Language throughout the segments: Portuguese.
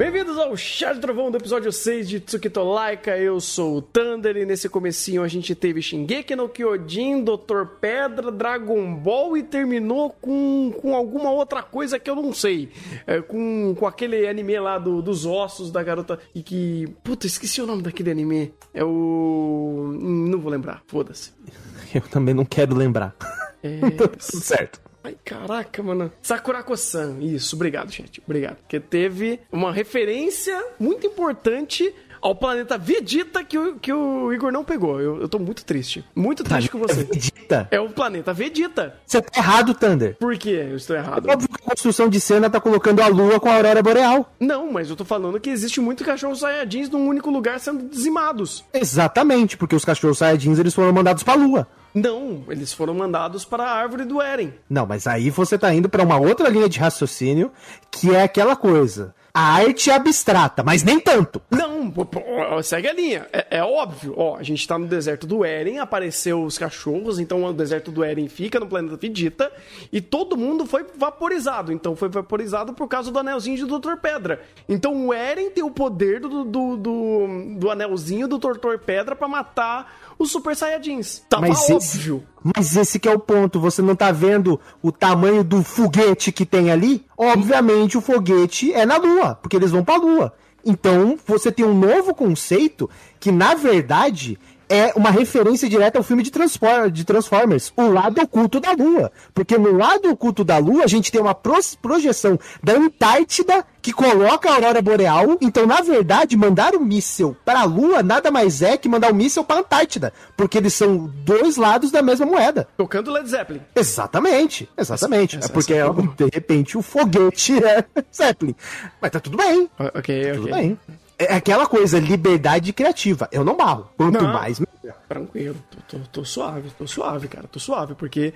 Bem-vindos ao Chá de Trovão do episódio 6 de Tsukito Laika. Eu sou o Thunder e nesse comecinho a gente teve Shingeki no Kyojin, Dr. Pedra, Dragon Ball e terminou com, com alguma outra coisa que eu não sei. É, com, com aquele anime lá do, dos ossos da garota e que... Puta, esqueci o nome daquele anime. É o... Não vou lembrar, foda-se. Eu também não quero lembrar. É... Tá certo. Ai, caraca, mano. Sakurako-san. Isso, obrigado, gente. Obrigado. Porque teve uma referência muito importante ao planeta Vegeta que o, que o Igor não pegou. Eu, eu tô muito triste. Muito triste com você. Vegeta? É o planeta Vegeta. Você tá errado, Thunder. Por que eu estou errado? Óbvio que a construção de cena tá colocando a lua com a aurora boreal. Não, mas eu tô falando que existe muito cachorro saiyajins num único lugar sendo dizimados. Exatamente, porque os cachorros saiyajins eles foram mandados pra lua. Não, eles foram mandados para a árvore do Eren. Não, mas aí você tá indo pra uma outra linha de raciocínio, que é aquela coisa. A arte é abstrata, mas nem tanto. Não, segue a linha. É, é óbvio. Ó, a gente tá no deserto do Eren, apareceu os cachorros, então o deserto do Eren fica no planeta Vegeta e todo mundo foi vaporizado. Então foi vaporizado por causa do anelzinho do Dr. Pedra. Então o Eren tem o poder do, do, do, do anelzinho do Dr. Pedra pra matar os Super Saiyajins. Tava Mas óbvio. esse, mas esse que é o ponto. Você não tá vendo o tamanho do foguete que tem ali? Obviamente o foguete é na Lua, porque eles vão pra Lua. Então você tem um novo conceito que, na verdade, é uma referência direta ao filme de, Transfor de Transformers, o lado oculto da Lua. Porque no lado oculto da Lua a gente tem uma pro- projeção da Antártida que coloca a aurora boreal. Então, na verdade, mandar o míssil para a Lua nada mais é que mandar o míssil para a Antártida, porque eles são dois lados da mesma moeda. Tocando Led Zeppelin. Exatamente, exatamente. Essa- é porque, essa foi de repente, o foguete é Zeppelin. Mas tá tudo bem, Ok, tudo ok. bem. É aquela coisa, liberdade criativa. Eu não barro. Quanto Não. mais. Tranquilo, tô, tô- tô suave, tô suave, cara, tô suave, porque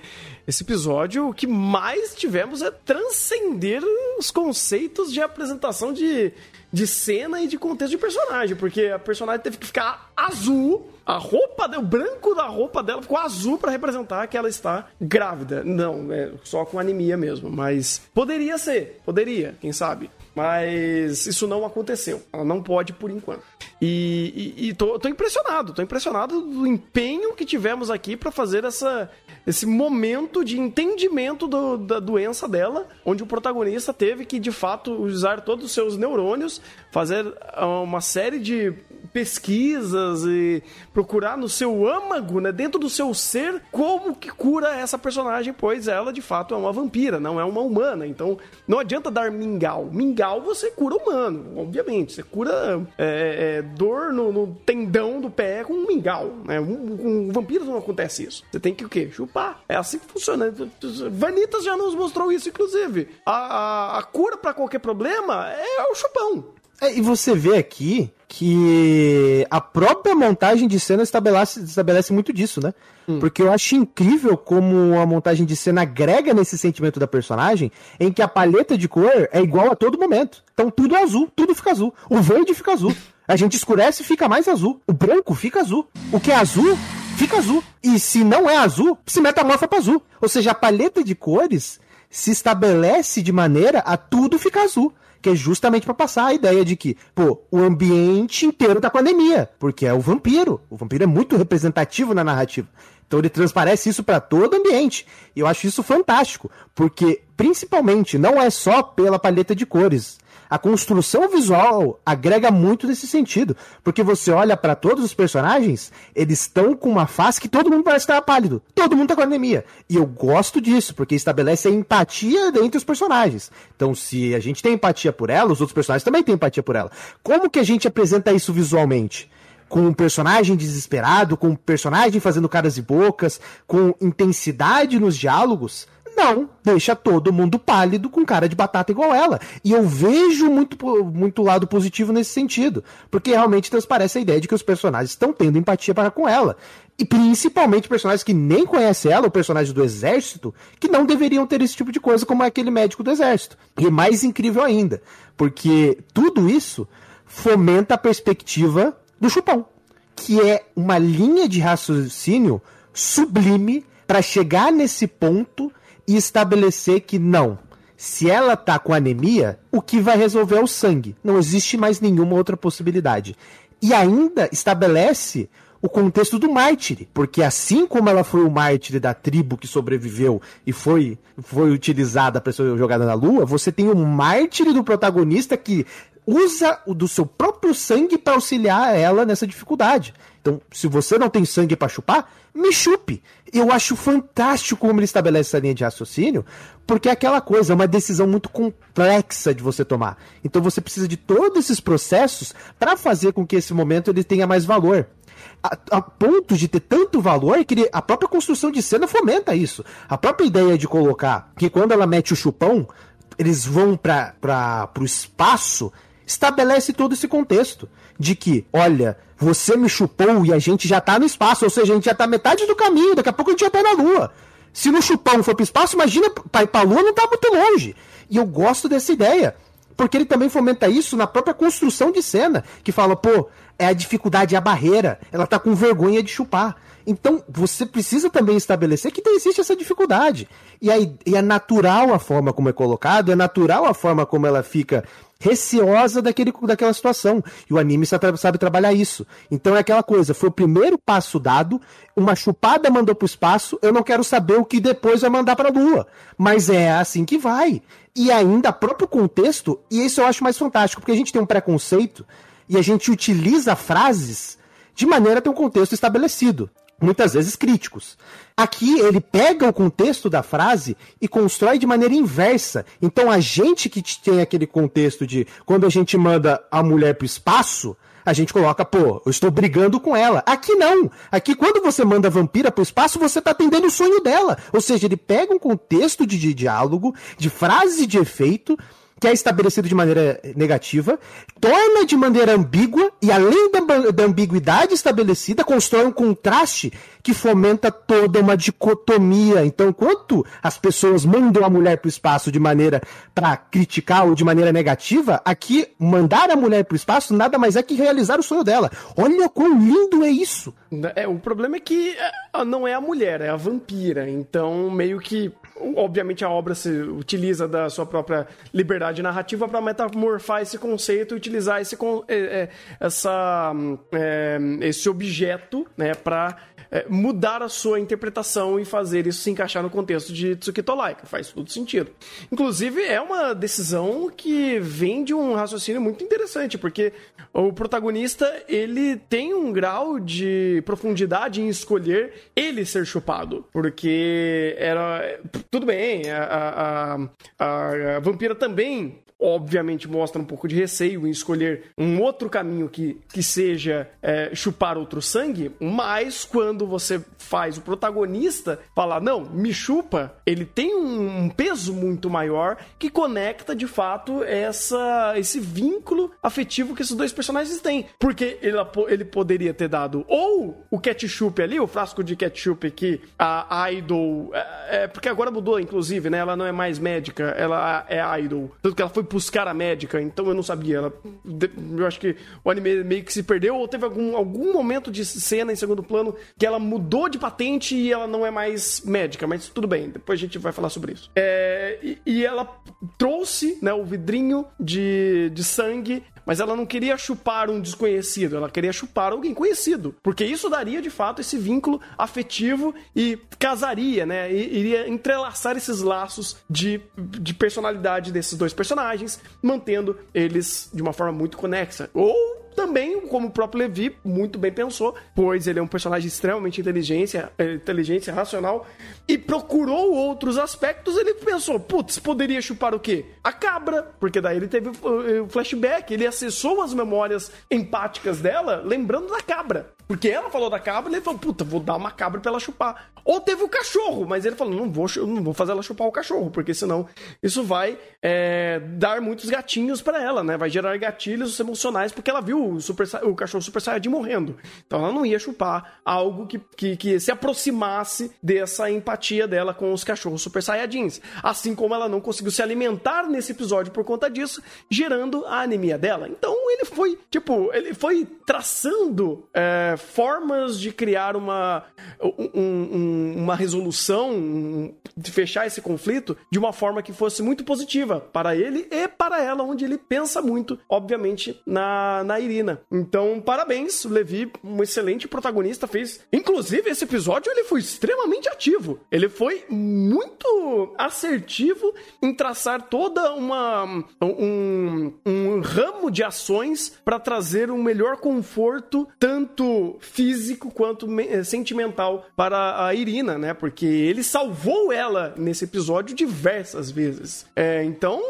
esse episódio o que mais tivemos é transcender os conceitos de apresentação de, de cena e de contexto de personagem, porque a personagem teve que ficar azul, a roupa, o branco da roupa dela ficou azul pra representar que ela está grávida. Não, é só com anemia mesmo, mas poderia ser, poderia, quem sabe. Mas isso não aconteceu. Ela não pode por enquanto. E, e, e tô, tô impressionado, tô impressionado do empenho que tivemos aqui pra fazer essa, esse momento de entendimento do- da doença dela, onde o protagonista teve que de fato usar todos os seus neurônios, fazer ah, uma série de pesquisas e procurar no seu âmago, né, dentro do seu ser, como que cura essa personagem, pois ela de fato é uma vampira, não é uma humana. Então não adianta dar mingau. Mingau você cura humano, obviamente. Você cura é, é, dor no, no tendão do pé com um mingau. Né? Um, com vampiros não acontece isso. Você tem que o quê? Chupar. É assim que funciona. Vanitas já nos mostrou isso, inclusive. A, a, a cura pra qualquer problema é o chupão. É, e você vê aqui que a própria montagem de cena estabelece, estabelece muito disso, né? Porque eu acho incrível como a montagem de cena agrega nesse sentimento da personagem, em que a paleta de cor é igual a todo momento. Então tudo é azul, tudo fica azul. O verde fica azul. A gente escurece e fica mais azul. O branco fica azul. O que é azul, fica azul. E se não é azul, se metamorfa para azul. Ou seja, a paleta de cores se estabelece de maneira a tudo ficar azul. Que é justamente para passar a ideia de que, pô, o ambiente inteiro tá com anemia, porque é o vampiro. O vampiro é muito representativo na narrativa. Então ele transparece isso para todo o ambiente. E eu acho isso fantástico, porque principalmente não é só pela paleta de cores. A construção visual agrega muito nesse sentido, porque você olha para todos os personagens, eles estão com uma face que todo mundo parece estar pálido, todo mundo tá com anemia. E eu gosto disso, porque estabelece a empatia entre os personagens. Então, se a gente tem empatia por ela, os outros personagens também têm empatia por ela. Como que a gente apresenta isso visualmente? com um personagem desesperado, com um personagem fazendo caras e bocas, com intensidade nos diálogos. Não, deixa todo mundo pálido com cara de batata igual ela. E eu vejo muito, muito lado positivo nesse sentido. Porque realmente transparece a ideia de que os personagens estão tendo empatia para com ela. E principalmente personagens que nem conhecem ela, ou personagens do exército, que não deveriam ter esse tipo de coisa, como é aquele médico do exército. E mais incrível ainda, porque tudo isso fomenta a perspectiva do chupão, que é uma linha de raciocínio sublime para chegar nesse ponto e estabelecer que não. Se ela tá com anemia, o que vai resolver é o sangue. Não existe mais nenhuma outra possibilidade. E ainda estabelece o contexto do mártir, porque assim como ela foi o mártir da tribo que sobreviveu e foi, foi utilizada para ser jogada na lua, você tem o mártir do protagonista que usa o do seu próprio sangue para auxiliar ela nessa dificuldade. Então, se você não tem sangue para chupar, me chupe. Eu acho fantástico como ele estabelece essa linha de raciocínio, porque é aquela coisa, é uma decisão muito complexa de você tomar. Então você precisa de todos esses processos para fazer com que esse momento ele tenha mais valor. A, a, ponto de ter tanto valor que ele, a própria construção de cena fomenta isso. A própria ideia de colocar que quando ela mete o chupão, eles vão para o espaço estabelece todo esse contexto de que, olha, você me chupou e a gente já tá no espaço, ou seja, a gente já tá metade do caminho, daqui a pouco a gente já tá na Lua. Se no chupão for pro espaço, imagina, pra, pra Lua não tá muito longe. E eu gosto dessa ideia, porque ele também fomenta isso na própria construção de cena, que fala, pô, é a dificuldade, é a barreira, ela tá com vergonha de chupar. Então, você precisa também estabelecer que existe essa dificuldade. E, aí, e é natural a forma como é colocado, é natural a forma como ela fica receosa daquele, daquela situação. E o anime sabe, sabe, trabalhar isso. Então é aquela coisa, foi o primeiro passo dado, uma chupada mandou pro espaço, eu não quero saber o que depois vai mandar pra lua. Mas é assim que vai. E ainda próprio contexto, e isso eu acho mais fantástico, porque a gente tem um preconceito e a gente utiliza frases de maneira a ter um contexto estabelecido muitas vezes críticos. Aqui ele pega o contexto da frase e constrói de maneira inversa. Então a gente que tem aquele contexto de quando a gente manda a mulher para o espaço, a gente coloca, pô, eu estou brigando com ela. Aqui não. Aqui, quando você manda a vampira pro espaço, você tá atendendo o sonho dela. Ou seja, ele pega um contexto de, de diálogo, de frase de efeito, que é estabelecido de maneira negativa, torna de maneira ambígua e, além da, da ambiguidade estabelecida, constrói um contraste que fomenta toda uma dicotomia. Então, enquanto as pessoas mandam a mulher para o espaço de maneira para criticar ou de maneira negativa, aqui mandar a mulher para o espaço nada mais é que realizar o sonho dela. Olha quão lindo é isso. É, o problema é que é, não é a mulher, é a vampira. Então, meio que obviamente a obra se utiliza da sua própria liberdade narrativa para metamorfar esse conceito e utilizar esse, é, essa, é, esse objeto né, para é, mudar a sua interpretação e fazer isso se encaixar no contexto de Tsukito Laika. Faz todo sentido. Inclusive, é uma decisão que vem de um raciocínio muito interessante, porque o protagonista ele tem um grau de profundidade em escolher ele ser chupado. Porque era. Tudo bem, a, a, a, a vampira também obviamente mostra um pouco de receio em escolher um outro caminho que, que seja é, chupar outro sangue, mas quando você faz o protagonista falar, não, me chupa, ele tem um peso muito maior que conecta de fato essa, esse vínculo afetivo que esses dois personagens têm. Porque ele, ele poderia ter dado ou o ketchup ali, o frasco de ketchup que a Idol. É, é, porque agora mudou, inclusive, né? Ela não é mais médica, ela é Idol. Tanto que ela foi buscar a médica, então eu não sabia. Ela, eu acho que o anime meio que se perdeu, ou teve algum, algum momento de cena em segundo plano que ela mudou de patente e ela não é mais médica, mas tudo bem, depois a gente vai falar sobre isso. É, e, e, ela trouxe né, o vidrinho de, de sangue mas ela não queria chupar um desconhecido, ela queria chupar alguém conhecido, porque isso daria de fato esse vínculo afetivo e casaria, né? E, iria entrelaçar esses laços de, de personalidade desses dois personagens, mantendo eles de uma forma muito conexa. Ou também, como o próprio Levi muito bem pensou, pois ele é um personagem extremamente inteligência, é, inteligência racional e procurou outros aspectos, ele pensou, putz, poderia chupar o quê? A cabra, porque daí ele teve o flashback, ele acessou as memórias empáticas dela, lembrando da cabra. Porque ela falou da cabra ele falou, puta, vou dar uma cabra pra ela chupar. Ou teve o cachorro, mas ele falou, não vou, não vou fazer ela chupar o cachorro, porque senão isso vai é, dar muitos gatinhos para ela, né? Vai gerar gatilhos emocionais, porque ela viu o, super, o cachorro Super Saiyajin morrendo. Então ela não ia chupar algo que, que, que se aproximasse dessa empatia dela com os cachorros Super Saiyajins. Assim como ela não conseguiu se alimentar nesse episódio por conta disso, gerando a anemia dela. Então ele foi, tipo, ele foi traçando... É, formas de criar uma, um, um, uma resolução, um, de fechar esse conflito de uma forma que fosse muito positiva para ele e para ela, onde ele pensa muito, obviamente, na, na Irina. Então, parabéns, Levi, um excelente protagonista, fez. Inclusive, esse episódio ele foi extremamente ativo. Ele foi muito assertivo em traçar toda uma um, um ramo de ações para trazer um melhor conforto, tanto físico quanto eh, sentimental, para a Irina, né? Porque ele salvou ela nesse episódio diversas vezes. É, então,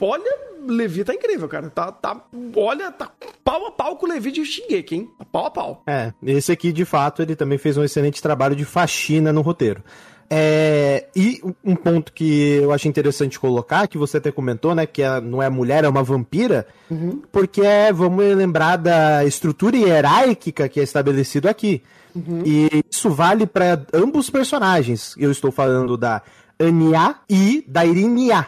olha, Levi tá incrível, cara. Tá, tá, olha, tá pau a pau com o Levi de Shingeki, hein? Pau a pau. É, esse aqui, de fato, ele também fez um excelente trabalho de faxina no roteiro. É, e um ponto que eu acho interessante colocar, que você até comentou, né? Que ela não é mulher, é uma vampira, uhum. porque é, vamos lembrar da estrutura hierárquica que é estabelecido aqui. Uhum. E isso vale para ambos os personagens. Eu estou falando da Anya e da Irinia.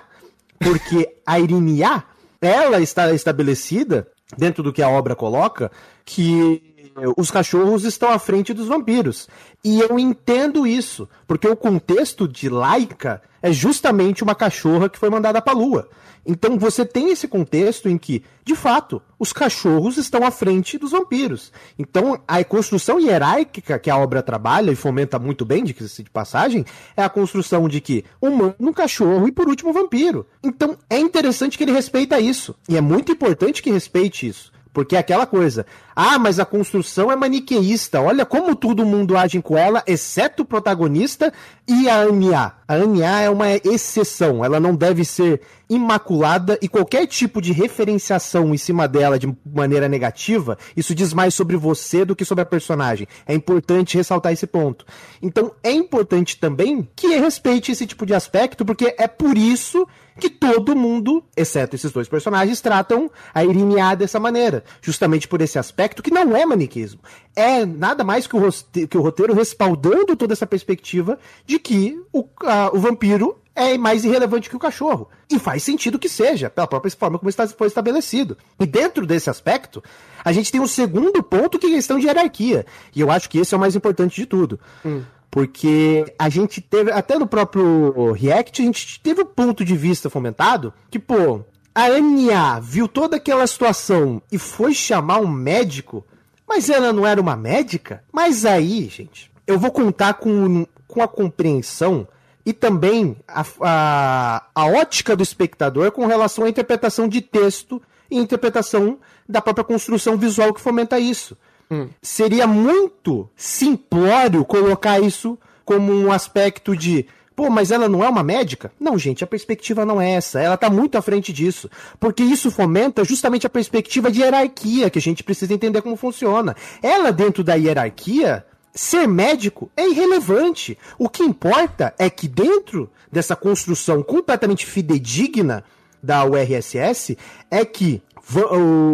Porque a Irinia, ela está estabelecida, dentro do que a obra coloca, que os cachorros estão à frente dos vampiros. E eu entendo isso, porque o contexto de Laika é justamente uma cachorra que foi mandada para a lua. Então você tem esse contexto em que, de fato, os cachorros estão à frente dos vampiros. Então a construção hierárquica que a obra trabalha e fomenta muito bem, de, de passagem, é a construção de que humano, cachorro e por último vampiro. Então é interessante que ele respeita isso. E é muito importante que respeite isso. Porque é aquela coisa. Ah, mas a construção é maniqueísta. Olha como todo mundo age com ela, exceto o protagonista e a Anya. A Anya é uma exceção. Ela não deve ser imaculada e qualquer tipo de referenciação em cima dela de maneira negativa, isso diz mais sobre você do que sobre a personagem. É importante ressaltar esse ponto. Então, é importante também que respeite esse tipo de aspecto, porque é por isso que todo mundo, exceto esses dois personagens, tratam a Irinia dessa maneira. Justamente por esse aspecto que não é maniquismo. É nada mais que o, roteiro, que o roteiro respaldando toda essa perspectiva de que o, a, o vampiro é mais irrelevante que o cachorro. E faz sentido que seja, pela própria forma como está, foi estabelecido. E dentro desse aspecto, a gente tem um segundo ponto que é questão de hierarquia. E eu acho que esse é o mais importante de tudo. Hum. Porque a gente teve, até no próprio React, a gente teve um ponto de vista fomentado que, pô, a Anya viu toda aquela situação e foi chamar um médico, mas ela não era uma médica? Mas aí, gente, eu vou contar com, com a compreensão e também a, a, a ótica do espectador com relação à interpretação de texto e interpretação da própria construção visual que fomenta isso. Hum. Seria muito simplório colocar isso como um aspecto de Pô, mas ela não é uma médica? Não, gente, a perspectiva não é essa. Ela está muito à frente disso. Porque isso fomenta justamente a perspectiva de hierarquia, que a gente precisa entender como funciona. Ela, dentro da hierarquia, ser médico é irrelevante. O que importa é que dentro dessa construção completamente fidedigna da URSS, é que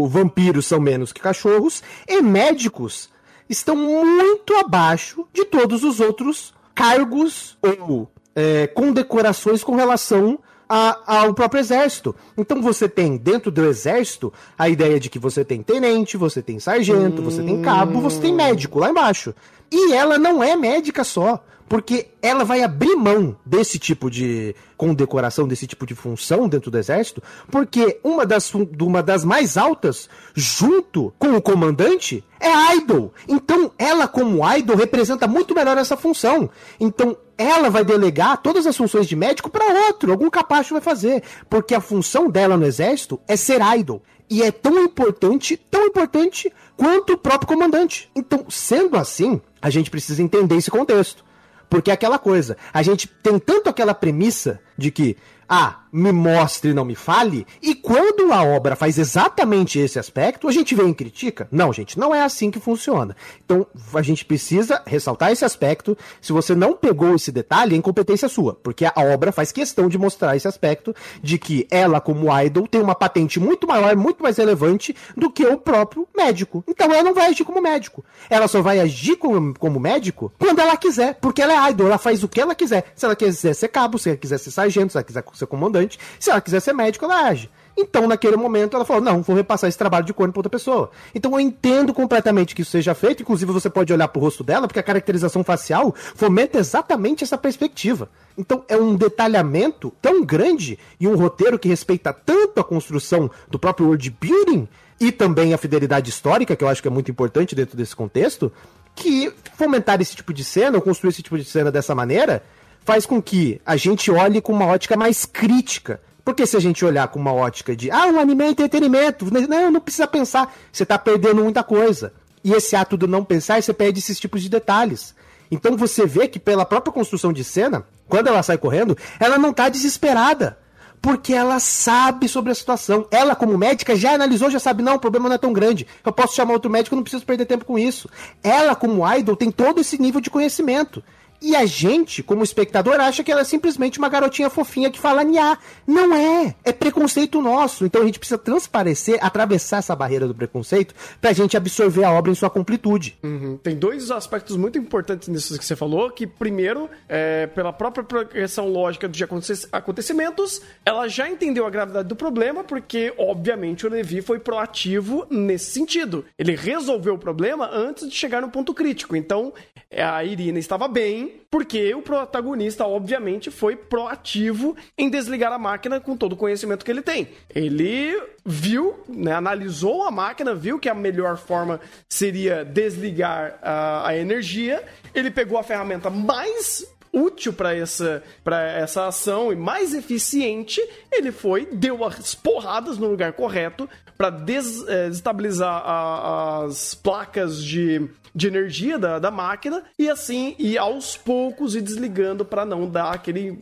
vampiros são menos que cachorros e médicos estão muito abaixo de todos os outros cargos ou é, condecorações com relação a, ao próprio exército. Então você tem dentro do exército a ideia de que você tem tenente, você tem sargento, hum... você tem cabo, você tem médico lá embaixo. E ela não é médica só porque ela vai abrir mão desse tipo de condecoração, desse tipo de função dentro do exército, porque uma das, uma das mais altas, junto com o comandante, é idol. Então, ela como idol representa muito melhor essa função. Então, ela vai delegar todas as funções de médico para outro, algum capacho vai fazer, porque a função dela no exército é ser idol. E é tão importante, tão importante quanto o próprio comandante. Então, sendo assim, a gente precisa entender esse contexto. Porque é aquela coisa, a gente tem tanto aquela premissa de que ah, me mostre, não me fale. E quando a obra faz exatamente esse aspecto, a gente vem e critica? Não, gente, não é assim que funciona. Então, a gente precisa ressaltar esse aspecto. Se você não pegou esse detalhe, é incompetência sua, porque a obra faz questão de mostrar esse aspecto de que ela, como idol, tem uma patente muito maior, muito mais relevante do que o próprio médico. Então, ela não vai agir como médico. Ela só vai agir como, como médico quando ela quiser, porque ela é idol, ela faz o que ela quiser. Se ela quiser ser cabo, se ela quiser ser sargento, se ela quiser ser comandante. Se ela quiser ser médico, ela age. Então, naquele momento, ela falou: não, vou repassar esse trabalho de corno para outra pessoa. Então, eu entendo completamente que isso seja feito. Inclusive, você pode olhar pro rosto dela, porque a caracterização facial fomenta exatamente essa perspectiva. Então, é um detalhamento tão grande e um roteiro que respeita tanto a construção do próprio world building e também a fidelidade histórica, que eu acho que é muito importante dentro desse contexto, que fomentar esse tipo de cena, ou construir esse tipo de cena dessa maneira, faz com que a gente olhe com uma ótica mais crítica porque se a gente olhar com uma ótica de, ah, o anime é entretenimento, não, não precisa pensar, você está perdendo muita coisa. E esse ato do não pensar, você perde esses tipos de detalhes. Então você vê que pela própria construção de cena, quando ela sai correndo, ela não está desesperada. Porque ela sabe sobre a situação. Ela, como médica, já analisou, já sabe, não, o problema não é tão grande. Eu posso chamar outro médico, não preciso perder tempo com isso. Ela, como idol, tem todo esse nível de conhecimento. E a gente, como espectador, acha que ela é simplesmente uma garotinha fofinha que fala nha. Não é. É preconceito nosso. Então a gente precisa transparecer, atravessar essa barreira do preconceito pra gente absorver a obra em sua completude. Uhum. Tem dois aspectos muito importantes nisso que você falou, que primeiro, é, pela própria progressão lógica de acontecimentos, ela já entendeu a gravidade do problema, porque, obviamente, o Levi foi proativo nesse sentido. Ele resolveu o problema antes de chegar no ponto crítico. Então, a Irina estava bem, porque o protagonista, obviamente, foi proativo em desligar a máquina com todo o conhecimento que ele tem. Ele viu, né, analisou a máquina, viu que a melhor forma seria desligar a, a energia. Ele pegou a ferramenta mais útil para essa, essa ação e mais eficiente, ele foi, deu as porradas no lugar correto para eh, desestabilizar as placas de de energia da, da máquina e assim ir aos poucos e desligando para não dar aquele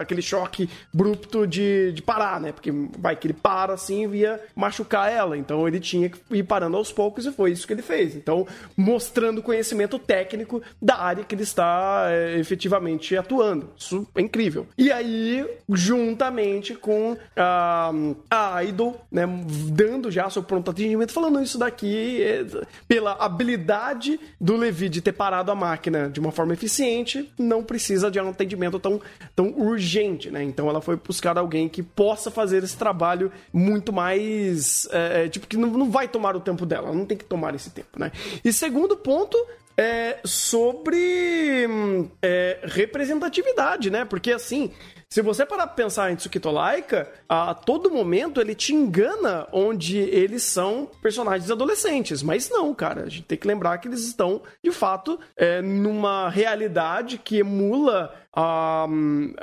aquele choque abrupto de, de parar, né? Porque vai que ele para assim e ia machucar ela. Então ele tinha que ir parando aos poucos e foi isso que ele fez. Então, mostrando conhecimento técnico da área que ele está é, efetivamente atuando. Isso é incrível. E aí, juntamente com a, a Idol, né? Dando já seu pronto atendimento, falando isso daqui é, pela habilidade do Levi de ter parado a máquina de uma forma eficiente, não precisa de um atendimento tão, tão urgente, né? Então ela foi buscar alguém que possa fazer esse trabalho muito mais. É, é, tipo, que não, não vai tomar o tempo dela, não tem que tomar esse tempo, né? E segundo ponto, é sobre hum, é, representatividade, né? Porque assim, se você parar pra pensar em Tsukito Laika, a todo momento ele te engana onde eles são personagens adolescentes. Mas não, cara. A gente tem que lembrar que eles estão, de fato, é, numa realidade que emula a,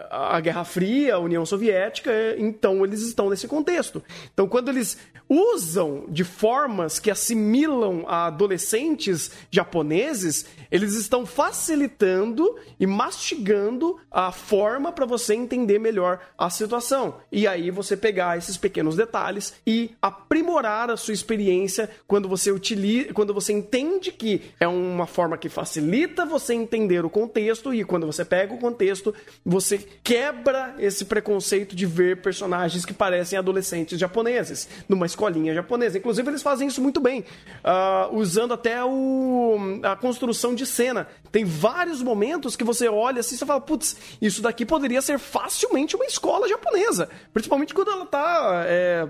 a Guerra Fria, a União Soviética, então eles estão nesse contexto. Então, quando eles usam de formas que assimilam a adolescentes japoneses, eles estão facilitando e mastigando a forma para você entender melhor a situação. E aí você pegar esses pequenos detalhes e aprimorar a sua experiência quando você utiliza, quando você entende que é uma forma que facilita você entender o contexto e quando você pega o contexto contexto, você quebra esse preconceito de ver personagens que parecem adolescentes japoneses numa escolinha japonesa. Inclusive, eles fazem isso muito bem, uh, usando até o, a construção de cena. Tem vários momentos que você olha assim e fala, putz, isso daqui poderia ser facilmente uma escola japonesa. Principalmente quando ela tá. É,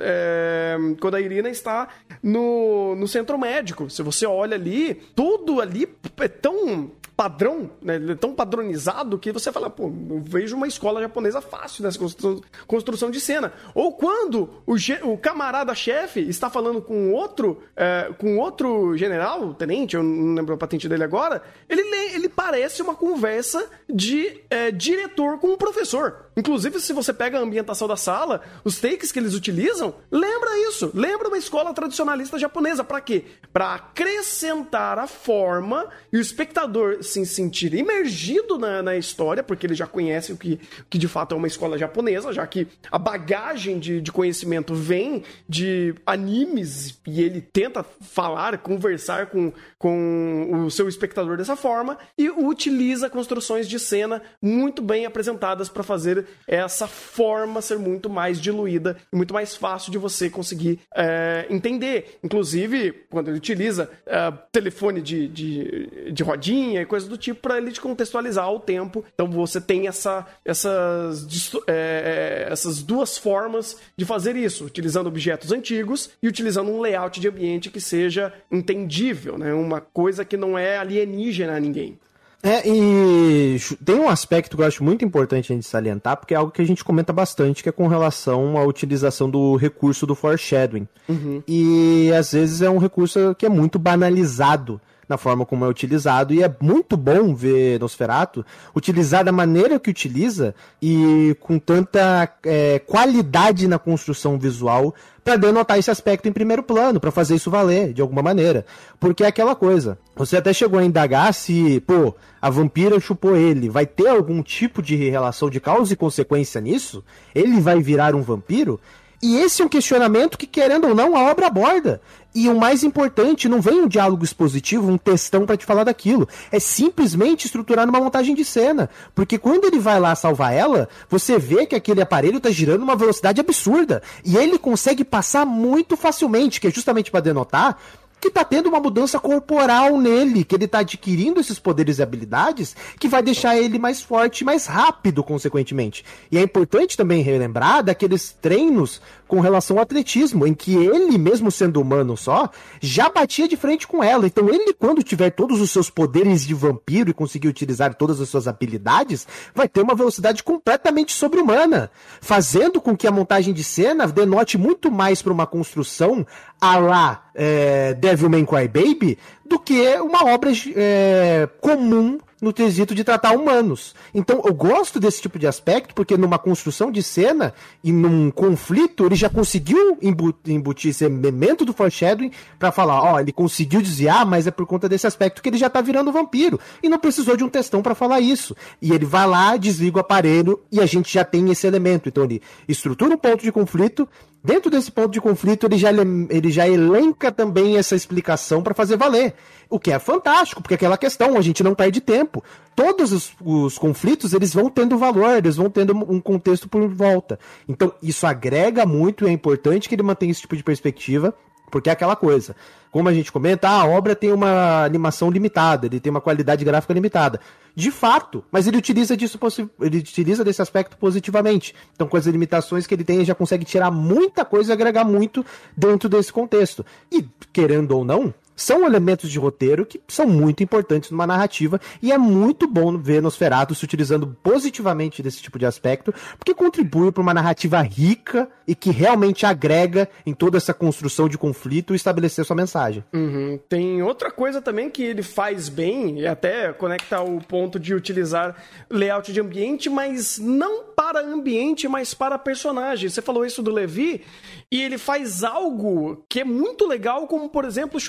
é, quando a Irina está no, no centro médico. Se você olha ali, tudo ali é tão padrão, né? É tão padronizado que você fala, pô, eu vejo uma escola japonesa fácil nessa construção, construção de cena. Ou quando o, o camarada-chefe está falando com outro, é, com outro general, tenente, eu não lembro a patente dele agora, ele, ele parece uma conversa de é, diretor com um professor. Inclusive, se você pega a ambientação da sala, os takes que eles utilizam, lembra isso. Lembra uma escola tradicionalista japonesa. Para quê? Para acrescentar a forma e o espectador se sentir imergido na, na história, porque ele já conhece o que, que de fato é uma escola japonesa, já que a bagagem de, de conhecimento vem de animes e ele tenta falar, conversar com, com o seu espectador dessa forma e utiliza construções de cena muito bem apresentadas para fazer essa forma ser muito mais diluída e muito mais fácil de você conseguir é, entender. Inclusive, quando ele utiliza é, telefone de, de, de rodinha e coisas do tipo, para ele te contextualizar tempo tempo. Então você tem essa, essas, é, é, essas duas formas de fazer isso, utilizando objetos antigos e utilizando um layout de ambiente que seja entendível, né? Uma coisa que não é alienígena a ninguém. É, e tem um aspecto que eu acho muito importante a gente salientar, porque é algo que a gente comenta bastante, que é com relação à utilização do recurso do foreshadowing. Uhum. E às vezes é um recurso que é muito banalizado na forma como é utilizado. E é muito bom ver Nosferatu utilizar da maneira que utiliza e com tanta é, qualidade na construção visual para denotar esse aspecto em primeiro plano, para fazer isso valer de alguma maneira. Porque é aquela coisa. Você até chegou a indagar se, pô, a vampira chupou ele, vai ter algum tipo de relação de causa e consequência nisso? Ele vai virar um vampiro? E esse é um questionamento que, querendo ou não, a obra aborda. E o mais importante, não vem um diálogo expositivo, um textão para te falar daquilo. É simplesmente estruturar numa montagem de cena. Porque quando ele vai lá salvar ela, você vê que aquele aparelho tá girando uma velocidade absurda. E ele consegue passar muito facilmente, que é justamente para denotar que tá tendo uma mudança corporal nele, que ele tá adquirindo esses poderes e habilidades que vai deixar ele mais forte e mais rápido, consequentemente. E é importante também relembrar daqueles treinos com relação ao atletismo, em que ele, mesmo sendo humano só, já batia de frente com ela. Então ele, quando tiver todos os seus poderes de vampiro e conseguir utilizar todas as suas habilidades, vai ter uma velocidade completamente sobre-humana, fazendo com que a montagem de cena denote muito mais para uma construção a lá é, Devilman Crybaby do que uma obra é, comum no quesito de tratar humanos. Então eu gosto desse tipo de aspecto, porque numa construção de cena e num conflito, ele já conseguiu embutir esse elemento do foreshadowing para falar, ó, ele conseguiu desviar, mas é por conta desse aspecto que ele já tá virando vampiro. E não precisou de um textão para falar isso. E ele vai lá, desliga o aparelho e a gente já tem esse elemento. Então ele estrutura um ponto de conflito, Dentro desse ponto de conflito, ele já, ele já elenca também essa explicação para fazer valer. O que é fantástico, porque aquela questão, a gente não perde tempo. Todos os, os, conflitos, eles vão tendo valor, eles vão tendo um contexto por volta. Então, isso agrega muito e é importante que ele mantenha esse tipo de perspectiva, porque é aquela coisa. Como a gente comenta, a obra tem uma animação limitada, ele tem uma qualidade gráfica limitada de fato, mas ele utiliza disso ele utiliza desse aspecto positivamente. Então, com as limitações que ele tem, ele já consegue tirar muita coisa e agregar muito dentro desse contexto. E querendo ou não, são elementos de roteiro que são muito importantes numa narrativa e é muito bom ver Nosferatu se utilizando positivamente desse tipo de aspecto, porque contribui para uma narrativa rica e que realmente agrega em toda essa construção de conflito e estabelecer sua mensagem. Uhum. Tem outra coisa também que ele faz bem, e até conecta o ponto de utilizar layout de ambiente, mas não para ambiente, mas para personagem. Você falou isso do Levi, e ele faz algo que é muito legal, como por exemplo o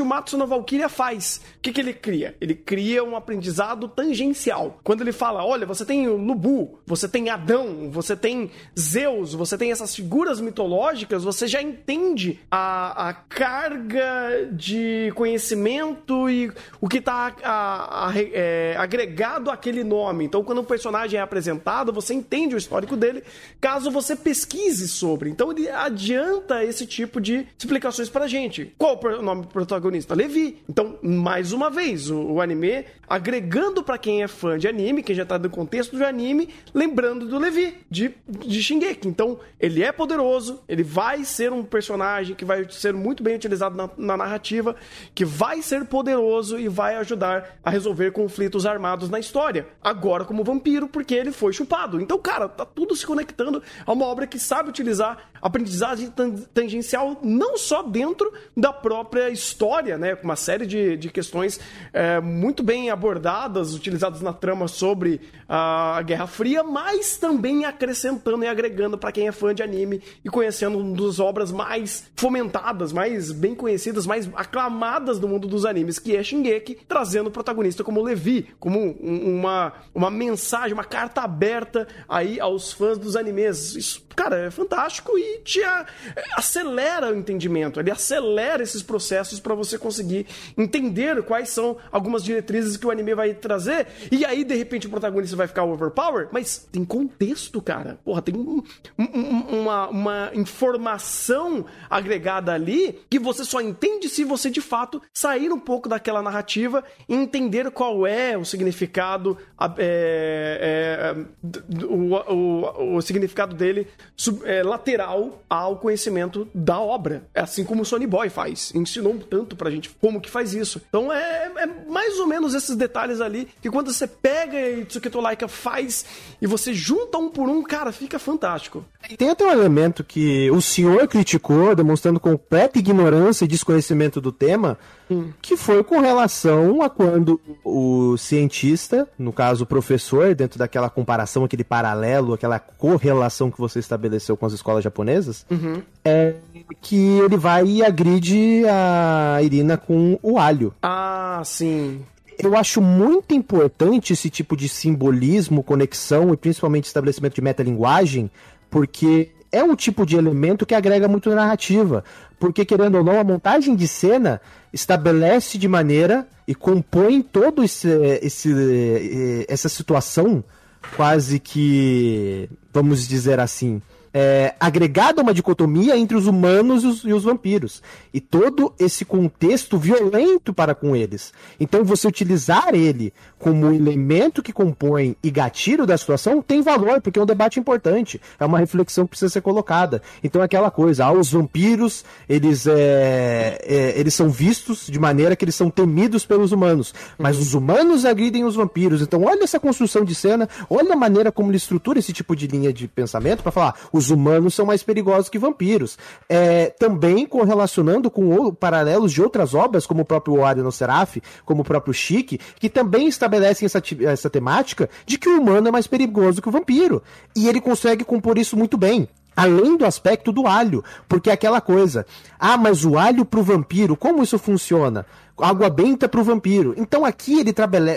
Shumatsu no Valkyria faz. O que, que ele cria? Ele cria um aprendizado tangencial. Quando ele fala: olha, você tem o Lubu, você tem Adão, você tem Zeus, você tem essas figuras mitológicas, você já entende a, a carga de conhecimento e o que está é, agregado àquele nome. Então, quando um personagem é apresentado, você entende o histórico dele, caso você pesquise sobre. Então, ele adianta esse tipo de explicações pra gente. Qual o nome do protagonista? Levi. Então, mais uma vez, o, o anime agregando para quem é fã de anime, quem já tá no contexto do anime, lembrando do Levi, de, de Shingeki. Então, ele é poderoso, ele vai ser um personagem que vai ser muito bem utilizado na, na narrativa, que vai ser poderoso e vai ajudar a resolver conflitos armados na história. Agora, como vampiro, porque ele foi chupado. Então, cara, tá tudo se conectando a uma obra que sabe utilizar aprendizagem tangencial não só dentro da própria história, né, com uma série de, de questões é, muito bem abordadas, utilizadas na trama sobre a Guerra Fria, mas também acrescentando e agregando para quem é fã de anime e conhecendo uma das obras mais fomentadas, mais bem conhecidas, mais aclamadas do mundo dos animes, que é Shingeki, trazendo o protagonista como Levi, como um, uma, uma mensagem, uma carta aberta aí aos fãs dos animes. Isso, cara, é fantástico e te a, acelera o entendimento, ele acelera esses processos para você conseguir entender quais são algumas diretrizes que o anime vai trazer, e aí de repente o protagonista vai ficar overpower, mas tem contexto, cara. Porra, tem um, um, uma, uma informação agregada ali que você só entende se você de fato sair um pouco daquela narrativa e entender qual é o significado, é, é, o, o, o, significado dele é, lateral ao conhecimento da obra. É assim como o Sony Boy faz. Ensinou tanto pra gente como que faz isso. Então é, é mais ou menos esses detalhes ali que quando você pega e Tsuketo Laika faz e você junta um por um, cara, fica fantástico. Tem até um elemento que o senhor criticou, demonstrando completa ignorância e desconhecimento do tema, hum. que foi com relação a quando o cientista, no caso o professor, dentro daquela comparação, aquele paralelo, aquela correlação que você estabeleceu com as escolas japonesas, uhum. é que ele vai e agride a Irina com o alho. Ah, sim eu acho muito importante esse tipo de simbolismo, conexão e principalmente estabelecimento de metalinguagem, porque é um tipo de elemento que agrega muito na narrativa. Porque, querendo ou não, a montagem de cena estabelece de maneira e compõe todo esse, esse eh, essa situação quase que, vamos dizer assim, é, agregado a uma dicotomia entre os humanos e os, e os, vampiros. E todo esse contexto violento para com eles. Então, você utilizar ele como elemento que compõe e gatilho da situação tem valor, porque é um debate importante. É uma reflexão que precisa ser colocada. Então, é aquela coisa: ah, os vampiros, eles, é, é, eles são vistos de maneira que eles são temidos pelos humanos. Mas os humanos agridem os vampiros. Então, olha essa construção de cena, olha a maneira como ele estrutura esse tipo de linha de pensamento para falar: os os humanos são mais perigosos que vampiros. É, também correlacionando com paralelos de outras obras, como o próprio Wario no Seraph, como o próprio Chique, que também estabelecem essa, essa temática de que o humano é mais perigoso que o vampiro. E ele consegue compor isso muito bem. Além do aspecto do alho, porque é aquela coisa. Ah, mas o alho pro vampiro, como isso funciona? Água benta para o vampiro. Então aqui ele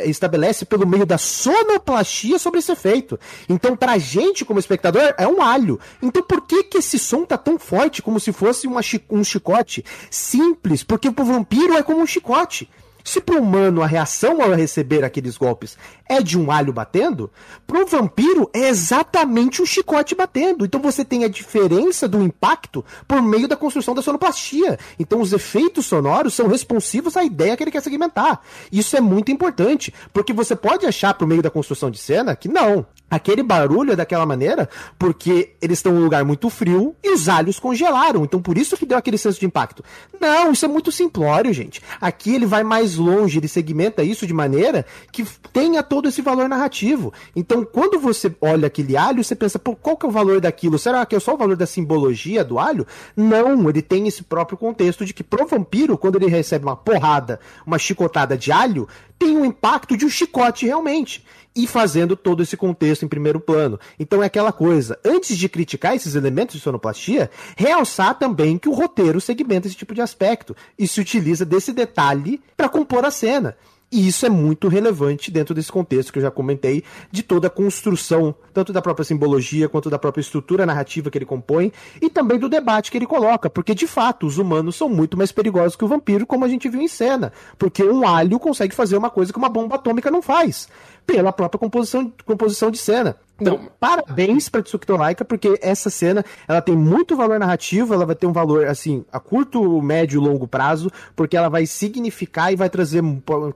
estabelece pelo meio da sonoplastia sobre esse efeito. Então pra gente como espectador é um alho. Então por que que esse som tá tão forte como se fosse uma, um chicote? Simples, porque pro vampiro é como um chicote. Se pro humano a reação ao receber aqueles golpes é de um alho batendo, pro vampiro é exatamente um chicote batendo. Então você tem a diferença do impacto por meio da construção da sonoplastia. Então os efeitos sonoros são responsivos à ideia que ele quer segmentar. Isso é muito importante, porque você pode achar por meio da construção de cena que não. Aquele barulho é daquela maneira porque eles estão em um lugar muito frio e os alhos congelaram. Então por isso que deu aquele senso de impacto. Não, isso é muito simplório, gente. Aqui ele vai mais longe, ele segmenta isso de maneira que tenha todo esse valor narrativo. Então, quando você olha aquele alho, você pensa, pô, qual que é o valor daquilo? Será que é só o valor da simbologia do alho? Não, ele tem esse próprio contexto de que pro vampiro, quando ele recebe uma porrada, uma chicotada de alho, tem um impacto de um chicote realmente e fazendo todo esse contexto em primeiro plano. Então é aquela coisa, antes de criticar esses elementos de sonoplastia, realçar também que o roteiro segmenta esse tipo de aspecto e se utiliza desse detalhe para compor a cena. E isso é muito relevante dentro desse contexto que eu já comentei, de toda a construção, tanto da própria simbologia quanto da própria estrutura narrativa que ele compõe, e também do debate que ele coloca, porque de fato os humanos são muito mais perigosos que o vampiro, como a gente viu em cena, porque um alho consegue fazer uma coisa que uma bomba atômica não faz pela própria composição, composição de cena. Então, Não. parabéns para Laika, porque essa cena, ela tem muito valor narrativo, ela vai ter um valor, assim, a curto, médio e longo prazo, porque ela vai significar e vai trazer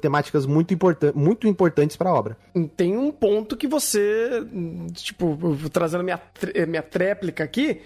temáticas muito, importan muito importantes para a obra. Tem um ponto que você, tipo, trazendo minha, minha tréplica aqui,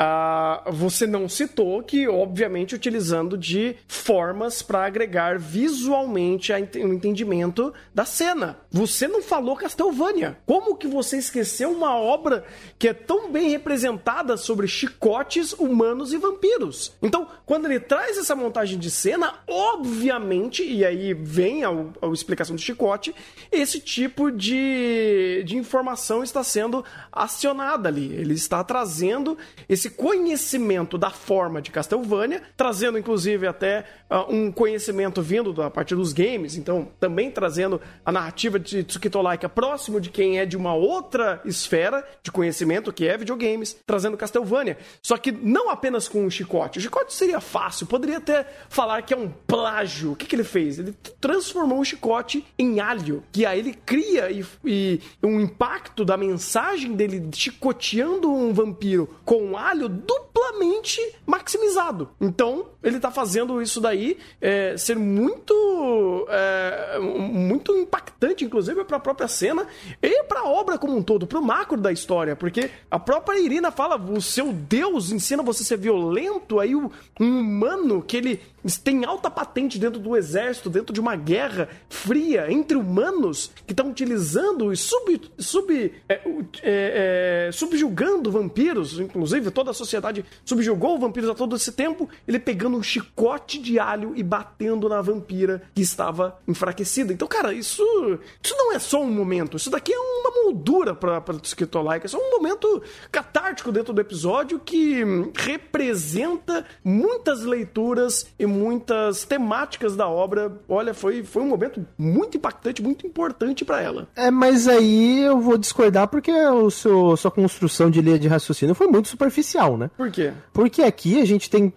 Uh, você não citou que, obviamente, utilizando de formas para agregar visualmente o entendimento da cena. Você não falou Castlevania. Como que você esqueceu uma obra que é tão bem representada sobre chicotes humanos e vampiros? Então, quando ele traz essa montagem de cena, obviamente, e aí vem a, a explicação do chicote, esse tipo de, de informação está sendo acionada ali. Ele está trazendo esse conhecimento da forma de Castlevania, trazendo inclusive até uh, um conhecimento vindo da partir dos games, então também trazendo a narrativa de Tsukito Laika próximo de quem é de uma outra esfera de conhecimento, que é videogames, trazendo Castlevania. Só que não apenas com o chicote. O chicote seria fácil, poderia até falar que é um plágio. O que, que ele fez? Ele transformou o chicote em alho, que aí ele cria e, e um impacto da mensagem dele chicoteando um vampiro com alho duplamente maximizado. Então, ele tá fazendo isso daí é, ser muito é, muito impactante, inclusive, para a própria cena e para a obra como um todo, para o macro da história, porque a própria Irina fala: o seu Deus ensina você a ser violento, aí um humano que ele tem alta patente dentro do exército, dentro de uma guerra fria entre humanos que estão utilizando e sub, sub, é, é, é, subjugando vampiros, inclusive toda a sociedade subjugou vampiros a todo esse tempo, ele pegando um chicote de alho e batendo na vampira que estava enfraquecida. Então, cara, isso, isso não é só um momento, isso daqui é uma moldura para Laika, isso é um momento catártico dentro do episódio que representa muitas leituras e muitas temáticas da obra. Olha, foi, foi um momento muito impactante, muito importante para ela. É, mas aí eu vou discordar porque o seu, sua construção de linha de raciocínio foi muito superficial, né? Por quê? Porque aqui a gente tem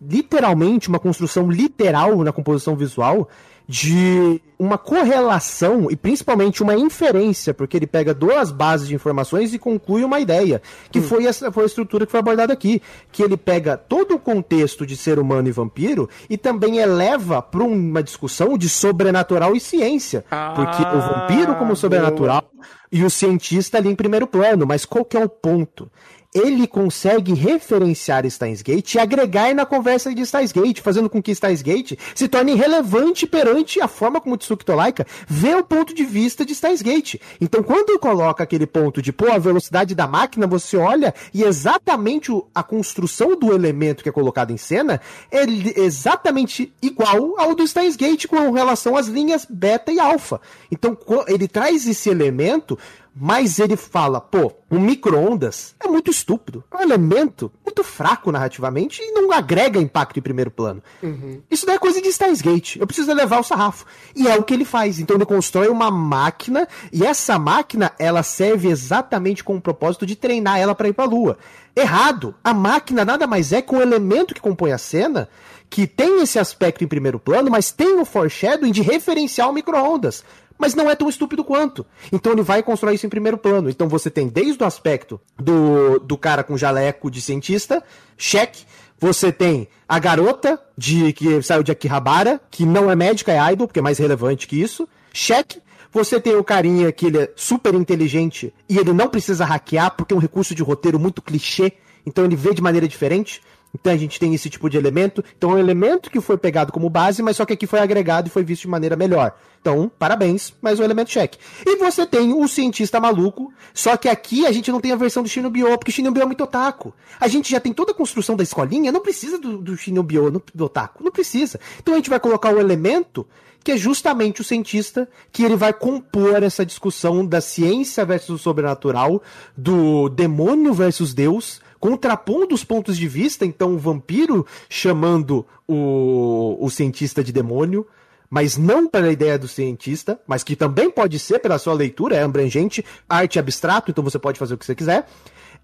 literalmente uma construção literal na composição visual de uma correlação e principalmente uma inferência, porque ele pega duas bases de informações e conclui uma ideia, que hum. foi, essa, foi a estrutura que foi abordada aqui, que ele pega todo o contexto de ser humano e vampiro e também eleva para uma discussão de sobrenatural e ciência, ah, porque o vampiro como sobrenatural boa. e o cientista ali em primeiro plano, mas qual que é o ponto? Ele consegue referenciar Steins Gate e agregar na conversa de Steins Gate, fazendo com que Steins Gate se torne relevante perante a forma como Tsuki Tolaika vê o ponto de vista de Steins Gate. Então, quando coloca aquele ponto de, pô, a velocidade da máquina, você olha e exatamente a construção do elemento que é colocado em cena é exatamente igual ao do Steins Gate com relação às linhas beta e alfa. Então, ele traz esse elemento mas ele fala, pô, o micro-ondas é muito estúpido. É um elemento muito fraco narrativamente e não agrega impacto em primeiro plano. Uhum. Isso daí é coisa de Steins Gate. Eu preciso levar o sarrafo. E é o que ele faz. Então ele constrói uma máquina e essa máquina, ela serve exatamente com o propósito de treinar ela para ir pra lua. Errado. A máquina nada mais é que um elemento que compõe a cena que tem esse aspecto em primeiro plano, mas tem o foreshadowing de referenciar o micro-ondas mas não é tão estúpido quanto. Então ele vai construir isso em primeiro plano. Então você tem desde o aspecto do, do cara com jaleco de cientista, cheque. Você tem a garota de que saiu de Akihabara, que não é médica, é idol, porque é mais relevante que isso. Cheque. Você tem o carinha que ele é super inteligente e ele não precisa hackear porque é um recurso de roteiro muito clichê, então ele vê de maneira diferente. Então a gente tem esse tipo de elemento. Então é um elemento que foi pegado como base, mas só que aqui foi agregado e foi visto de maneira melhor. Então, parabéns, mais um elemento cheque. E você tem o cientista maluco, só que aqui a gente não tem a versão do Shinobio, porque o Shinobio é muito otaku. A gente já tem toda a construção da escolinha, não precisa do, do Shinobio, do otaku, não precisa. Então a gente vai colocar o elemento que é justamente o cientista que ele vai compor essa discussão da ciência versus o sobrenatural, do demônio versus Deus, contrapondo os pontos de vista, então o vampiro chamando o, o cientista de demônio, mas não pela ideia do cientista, mas que também pode ser pela sua leitura, é abrangente, arte abstrato, então você pode fazer o que você quiser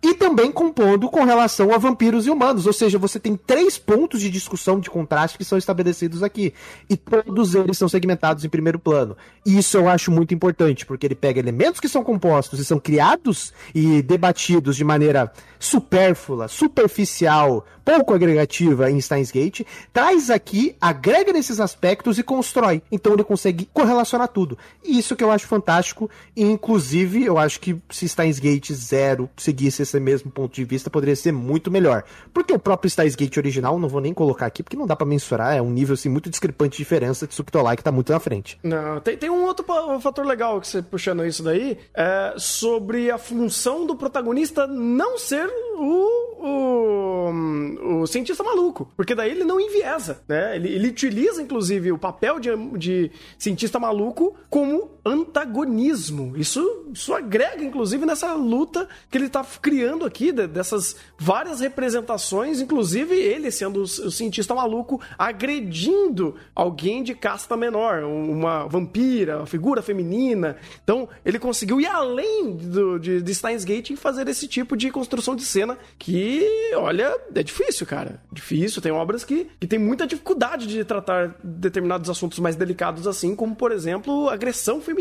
e também compondo com relação a vampiros e humanos. Ou seja, você tem três pontos de discussão de contraste que são estabelecidos aqui. E todos eles são segmentados em primeiro plano. E isso eu acho muito importante, porque ele pega elementos que são compostos e são criados e debatidos de maneira supérflua, superficial, pouco agregativa em Steins Gate, traz aqui, agrega nesses aspectos e constrói. Então ele consegue correlacionar tudo. E isso que eu acho fantástico. E, inclusive, eu acho que se Steins Gate Zero seguisse esse mesmo ponto de vista, poderia ser muito melhor. Porque o próprio Steins Gate original, não vou nem colocar aqui, porque não dá para mensurar, é um nível assim, muito discrepante de diferença de Tsukitolai, que tá muito na frente. Não, tem, tem um outro fator legal que você puxando isso daí, é sobre a função do protagonista não ser o, o, o cientista maluco. Porque daí ele não enviesa, né? Ele, ele utiliza, inclusive, o papel de, de cientista maluco como antagonismo. Isso, isso agrega, inclusive, nessa luta que ele tá criando aqui, dessas várias representações, inclusive ele sendo o cientista maluco agredindo alguém de casta menor, uma vampira, uma figura feminina. Então, ele conseguiu ir além do, de, de Steins Gate em fazer esse tipo de construção de cena que, olha, é difícil, cara. Difícil. Tem obras que, que tem muita dificuldade de tratar determinados assuntos mais delicados assim, como, por exemplo, agressão feminina.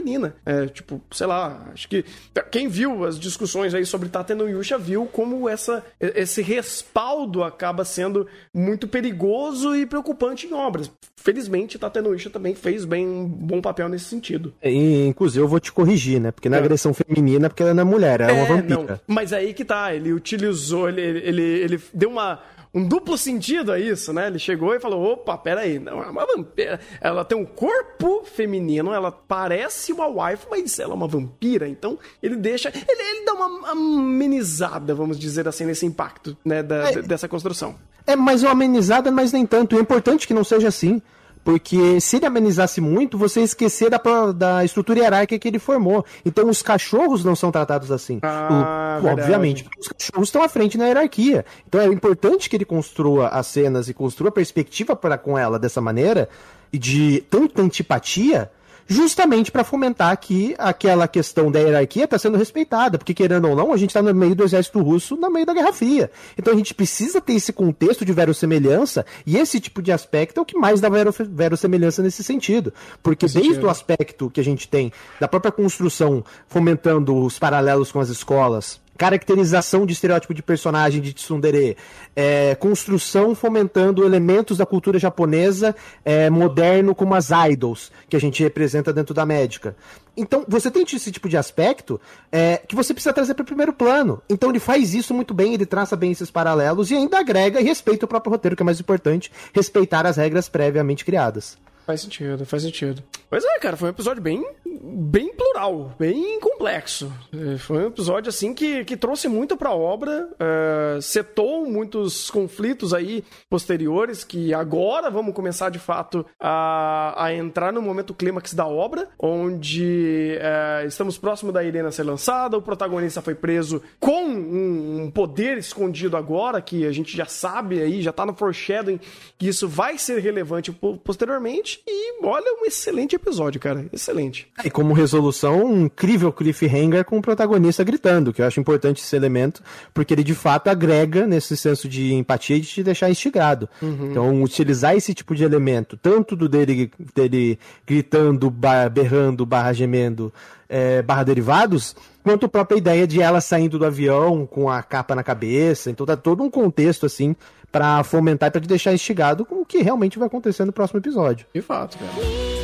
É, tipo, sei lá, acho que quem viu as discussões aí sobre Tata no Yusha viu como essa, esse respaldo acaba sendo muito perigoso e preocupante em obras. Felizmente, Tata no Yusha também fez bem um bom papel nesse sentido. E, inclusive, eu vou te corrigir, né? Porque na é. agressão feminina, porque ela não é mulher, é, é uma vampira. Não, mas aí que tá, ele utilizou, ele, ele, ele deu uma um duplo sentido a isso, né? Ele chegou e falou: opa, peraí, não, é uma vampira. Ela tem um corpo feminino, ela parece uma wife, mas ela é uma vampira. Então ele deixa. Ele, ele dá uma amenizada, vamos dizer assim, nesse impacto, né? Da, é, dessa construção. É, mas uma amenizada, mas nem tanto. E é importante que não seja assim. Porque se ele amenizasse muito, você ia esquecer da, da estrutura hierárquica que ele formou. Então os cachorros não são tratados assim. Ah, o, obviamente, os cachorros estão à frente na hierarquia. Então é importante que ele construa as cenas e construa a perspectiva para com ela dessa maneira, e de tanta antipatia, justamente para fomentar que aquela questão da hierarquia está sendo respeitada, porque querendo ou não, a gente está no meio do exército russo, no meio da Guerra Fria. Então a gente precisa ter esse contexto de verossemelhança, e esse tipo de aspecto é o que mais dá verossemelhança nesse sentido. Porque desde o aspecto que a gente tem da própria construção fomentando os paralelos com as escolas, caracterização de estereótipo de personagem de tsundere, é, construção fomentando elementos da cultura japonesa é, moderno como as idols, que a gente representa dentro da médica. Então, você tem esse tipo de aspecto é, que você precisa trazer para o primeiro plano. Então, ele faz isso muito bem, ele traça bem esses paralelos e ainda agrega e respeita o próprio roteiro, que é mais importante, respeitar as regras previamente criadas. Faz sentido, faz sentido. Pois é, cara, foi um episódio bem, bem plural, bem complexo. É, foi um episódio, assim, que, que trouxe muito pra obra, uh, setou muitos conflitos aí posteriores, que agora vamos começar, de fato, a, a entrar no momento clímax da obra, onde uh, estamos próximo da Irena ser lançada, o protagonista foi preso com um, um poder escondido agora, que a gente já sabe aí, já tá no foreshadowing, que isso vai ser relevante posteriormente, e olha, um excelente episódio, cara. Excelente. E como resolução, um incrível cliffhanger com o protagonista gritando, que eu acho importante esse elemento, porque ele de fato agrega nesse senso de empatia e de te deixar instigado. Uhum. Então, utilizar esse tipo de elemento, tanto do dele, dele gritando, barra, berrando, barra gemendo, é, barra derivados, quanto a própria ideia de ela saindo do avião com a capa na cabeça. Então tá todo um contexto assim para fomentar e para te deixar instigado com o que realmente vai acontecer no próximo episódio. De fato, cara.